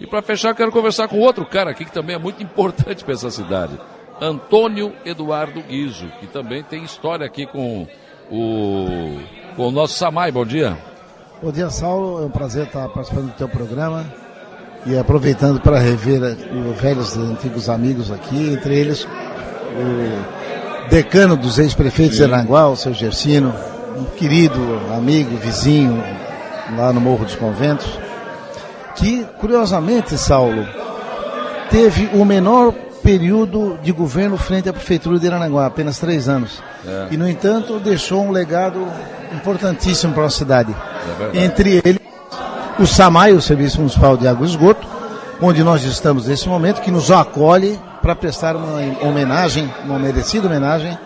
E para fechar, quero conversar com outro cara aqui que também é muito importante para essa cidade. Antônio Eduardo Guizo, que também tem história aqui com o, com o nosso Samai. Bom dia. Bom dia, Saulo. É um prazer estar participando do teu programa e aproveitando para rever os velhos e antigos amigos aqui, entre eles o decano dos ex-prefeitos de Aranguá, o seu Gersino, um querido amigo, vizinho, lá no Morro dos Conventos, que, curiosamente, Saulo, teve o menor período de governo frente à Prefeitura de Aranaguá, apenas três anos. É. E, no entanto, deixou um legado importantíssimo para a cidade. É Entre eles, o SAMAI, o Serviço Municipal de Água e Esgoto, onde nós estamos nesse momento, que nos acolhe para prestar uma homenagem, uma merecida homenagem,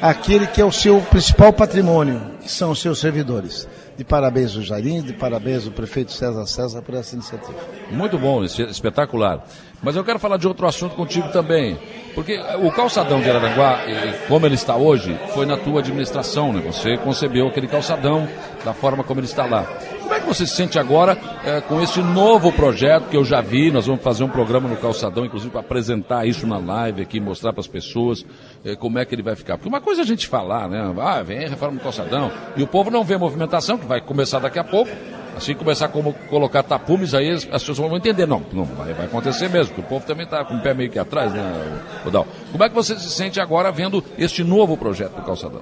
àquele que é o seu principal patrimônio, que são os seus servidores. De parabéns ao Jairim, de parabéns ao prefeito César César por essa iniciativa. Muito bom, espetacular. Mas eu quero falar de outro assunto contigo também. Porque o calçadão de Araranguá, como ele está hoje, foi na tua administração, né? Você concebeu aquele calçadão da forma como ele está lá. Como é que você se sente agora é, com esse novo projeto que eu já vi? Nós vamos fazer um programa no Calçadão, inclusive para apresentar isso na live aqui, mostrar para as pessoas é, como é que ele vai ficar. Porque uma coisa é a gente falar, né? Ah, vem reforma do Calçadão. E o povo não vê a movimentação, que vai começar daqui a pouco. Assim começar a colocar tapumes, aí as pessoas vão entender. Não, não vai, vai acontecer mesmo, porque o povo também está com o pé meio que atrás, né, Rodal? Como é que você se sente agora vendo este novo projeto do Calçadão?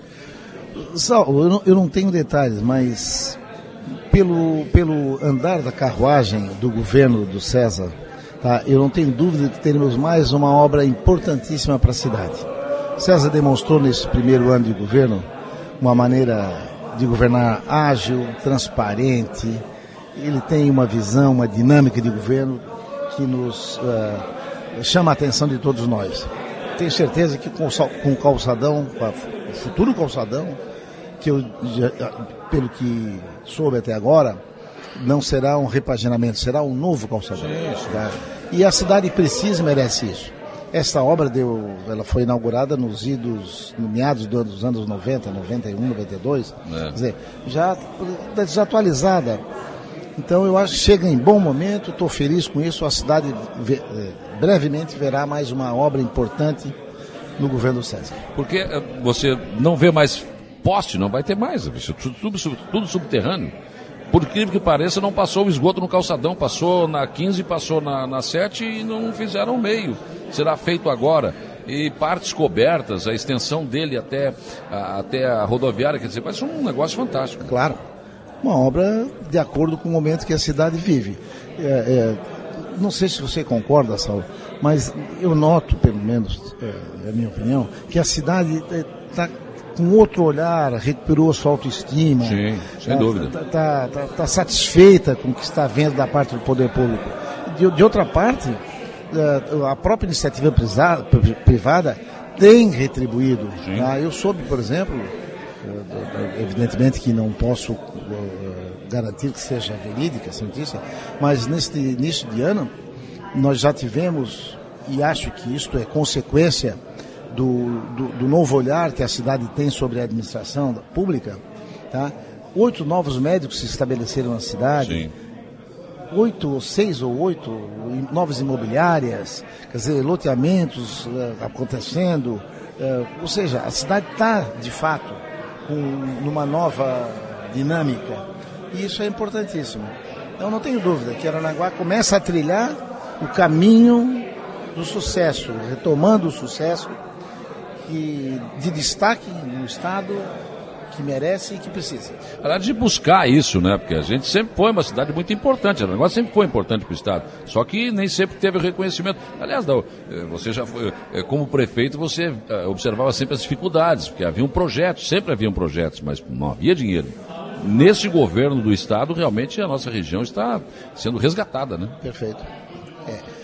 Sal, eu eu não tenho detalhes, mas pelo, pelo andar da carruagem do governo do César, tá, eu não tenho dúvida que teremos mais uma obra importantíssima para a cidade. César demonstrou nesse primeiro ano de governo uma maneira de governar ágil, transparente. Ele tem uma visão, uma dinâmica de governo que nos uh, chama a atenção de todos nós. Tenho certeza que com, com o calçadão, com a, o futuro calçadão, que eu, pelo que soube até agora, não será um repaginamento, será um novo calçadão. Tá? E a cidade precisa e merece isso. Esta obra deu, ela foi inaugurada nos idos, no meados dos anos 90, 91, 92. É. Quer dizer, já desatualizada. Então eu acho que chega em bom momento, estou feliz com isso. A cidade eh, brevemente verá mais uma obra importante no governo César. Porque eh, você não vê mais poste, não vai ter mais, tudo, tudo, tudo subterrâneo. Por incrível que pareça, não passou o esgoto no calçadão, passou na 15, passou na, na 7 e não fizeram meio. Será feito agora. E partes cobertas, a extensão dele até a, até a rodoviária, quer dizer, vai ser um negócio fantástico. Claro. Uma obra de acordo com o momento que a cidade vive. É, é, não sei se você concorda, Saulo, mas eu noto, pelo menos, é, é a minha opinião, que a cidade está é, com outro olhar, recuperou a sua autoestima. Sim, sem tá, dúvida. Está tá, tá, tá, satisfeita com o que está vendo da parte do poder público. De, de outra parte, é, a própria iniciativa privada tem retribuído. Tá? Eu soube, por exemplo, é, evidentemente que não posso é, garantir que seja verídica essa notícia, mas neste início de ano nós já tivemos, e acho que isto é consequência do, do, do, novo olhar que a cidade tem sobre a administração pública, tá? oito novos médicos se estabeleceram na cidade, Sim. oito ou seis ou oito novas imobiliárias, quer dizer, loteamentos uh, acontecendo, uh, ou seja, a cidade está, de fato, com, numa nova dinâmica, e isso é importantíssimo. Então não tenho dúvida que Aranaguá começa a trilhar o caminho do sucesso, retomando o sucesso que, de destaque no Estado que merece e que precisa. Aliás, de buscar isso, né? Porque a gente sempre foi uma cidade muito importante, o negócio sempre foi importante para o Estado, só que nem sempre teve o reconhecimento. Aliás, não, eh, você já foi, eh, como prefeito, você eh, observava sempre as dificuldades, porque havia um projeto, sempre haviam projetos, mas não havia dinheiro. Nesse governo do Estado, realmente a nossa região está sendo resgatada, né? Perfeito. É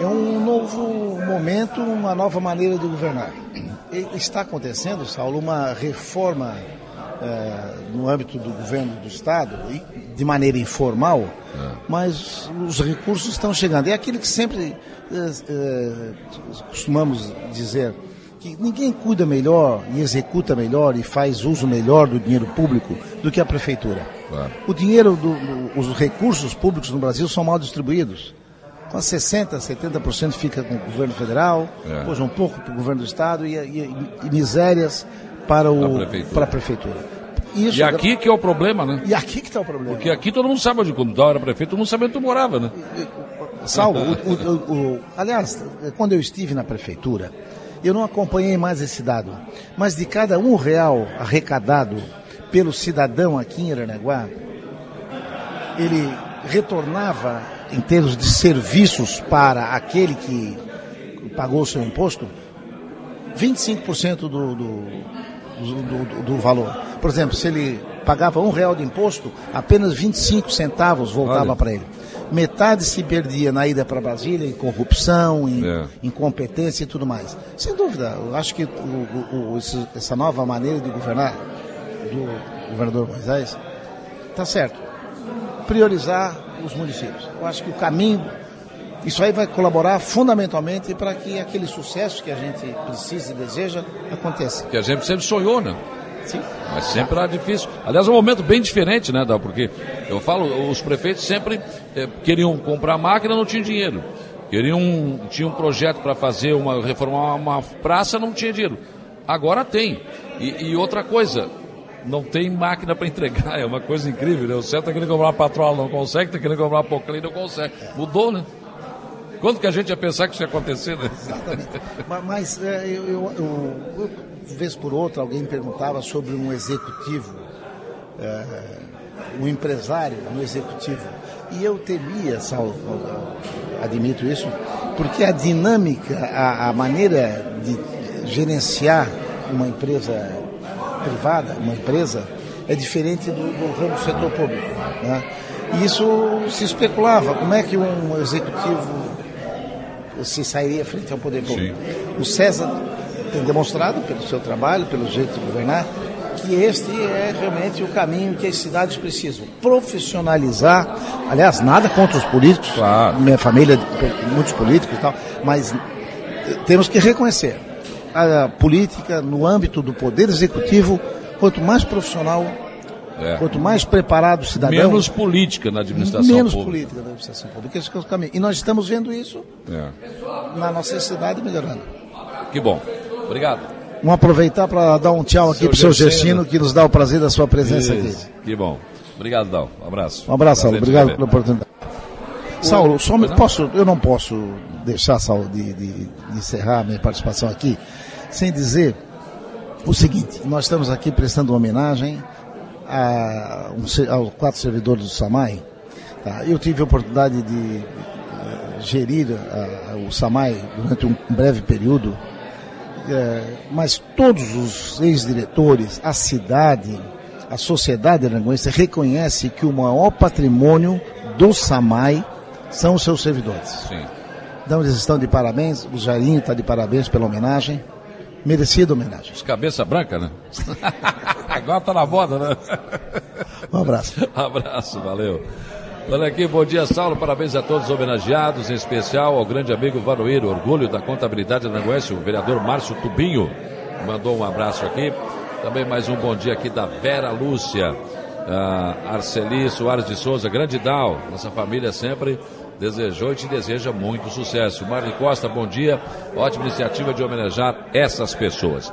é um novo momento, uma nova maneira de governar. Está acontecendo, Saulo, uma reforma é, no âmbito do governo do Estado, de maneira informal, é. mas os recursos estão chegando. É aquilo que sempre é, costumamos dizer, que ninguém cuida melhor e executa melhor e faz uso melhor do dinheiro público do que a prefeitura. O dinheiro, do, do, os recursos públicos no Brasil são mal distribuídos. Com 60%, 70% fica com o governo federal, é. depois um pouco para o governo do estado e, e, e misérias para, o, prefeitura. para a prefeitura. Isso, e aqui que é o problema, né? E aqui que está o problema. Porque aqui todo mundo sabe onde quando eu era prefeito, todo mundo sabia onde tu morava, né? Salvo, o, o, o, aliás, quando eu estive na prefeitura, eu não acompanhei mais esse dado, mas de cada um real arrecadado pelo cidadão aqui em Aranaguá, ele retornava em termos de serviços para aquele que pagou o seu imposto, 25% do, do, do, do, valor. Por exemplo, se ele pagava um real de imposto, apenas 25 centavos voltava para ele. Metade se perdia na ida para Brasília em corrupção, em é. incompetência e tudo mais. Sem dúvida, eu acho que o, o, o, essa nova maneira de governar do governador Moisés está certo. Priorizar os municípios. Eu acho que o caminho, isso aí vai colaborar fundamentalmente para que aquele sucesso que a gente precisa e deseja aconteça. Que a gente sempre sonhou, né? Sim. Mas sempre era difícil. Aliás, é um momento bem diferente, né, Dal? Porque eu falo, os prefeitos sempre eh, queriam comprar máquina, não tinham dinheiro. Queriam, tinha um projeto para fazer uma reformar uma praça, não tinha dinheiro. Agora tem. E, e outra coisa, não tem máquina para entregar, é uma coisa incrível, né? O certo está querendo comprar patroa, não consegue, está querendo comprar poclina, não consegue. Mudou, né? Quando que a gente ia pensar que isso ia acontecer, né? Exatamente. mas, mas é, eu, eu, eu, eu, vez por outra, alguém perguntava sobre um executivo, é, um empresário no executivo. E eu temia, Saulo, admito isso, porque a dinâmica, a, a maneira de gerenciar uma empresa privada, uma empresa, é diferente do, do ramo do setor público. Né? E isso se especulava, como é que um executivo se sairia frente ao poder público. Sim. O César tem demonstrado, pelo seu trabalho, pelo jeito de governar, que este é realmente o caminho que as cidades precisam. Profissionalizar, aliás, nada contra os políticos, claro. minha família, muitos políticos e tal, mas temos que reconhecer a política no âmbito do poder executivo, quanto mais profissional, é. quanto mais preparado o cidadão. Menos política na administração menos pública. Menos política na administração pública. Esse é o caminho. E nós estamos vendo isso é. na nossa cidade melhorando. Que bom. Obrigado. Vamos aproveitar para dar um tchau aqui para o seu Gestino, que nos dá o prazer da sua presença isso. aqui. Que bom. Obrigado, Dal. Um abraço. Um abraço. Obrigado pela oportunidade. Saulo, só me, posso, eu não posso deixar, Saulo, de, de, de encerrar minha participação aqui sem dizer o seguinte: nós estamos aqui prestando homenagem a, um, aos quatro servidores do SAMAI. Tá? Eu tive a oportunidade de uh, gerir a, o SAMAI durante um breve período, uh, mas todos os ex-diretores, a cidade, a sociedade aranguense reconhece que o maior patrimônio do SAMAI são os seus servidores. Sim. Então eles estão de parabéns, o Jairinho está de parabéns pela homenagem. Merecida homenagem. Os cabeça branca, né? Agora tá na moda, né? Um abraço. Abraço, valeu. Olha aqui, bom dia, Saulo. Parabéns a todos os homenageados, em especial ao grande amigo Varoeiro, orgulho da contabilidade Goiás, o vereador Márcio Tubinho. Mandou um abraço aqui. Também mais um bom dia aqui da Vera Lúcia uh, Arceli Soares de Souza, grande Dal, nossa família sempre desejou e te deseja muito sucesso. Marli Costa, bom dia. Ótima iniciativa de homenagear essas pessoas.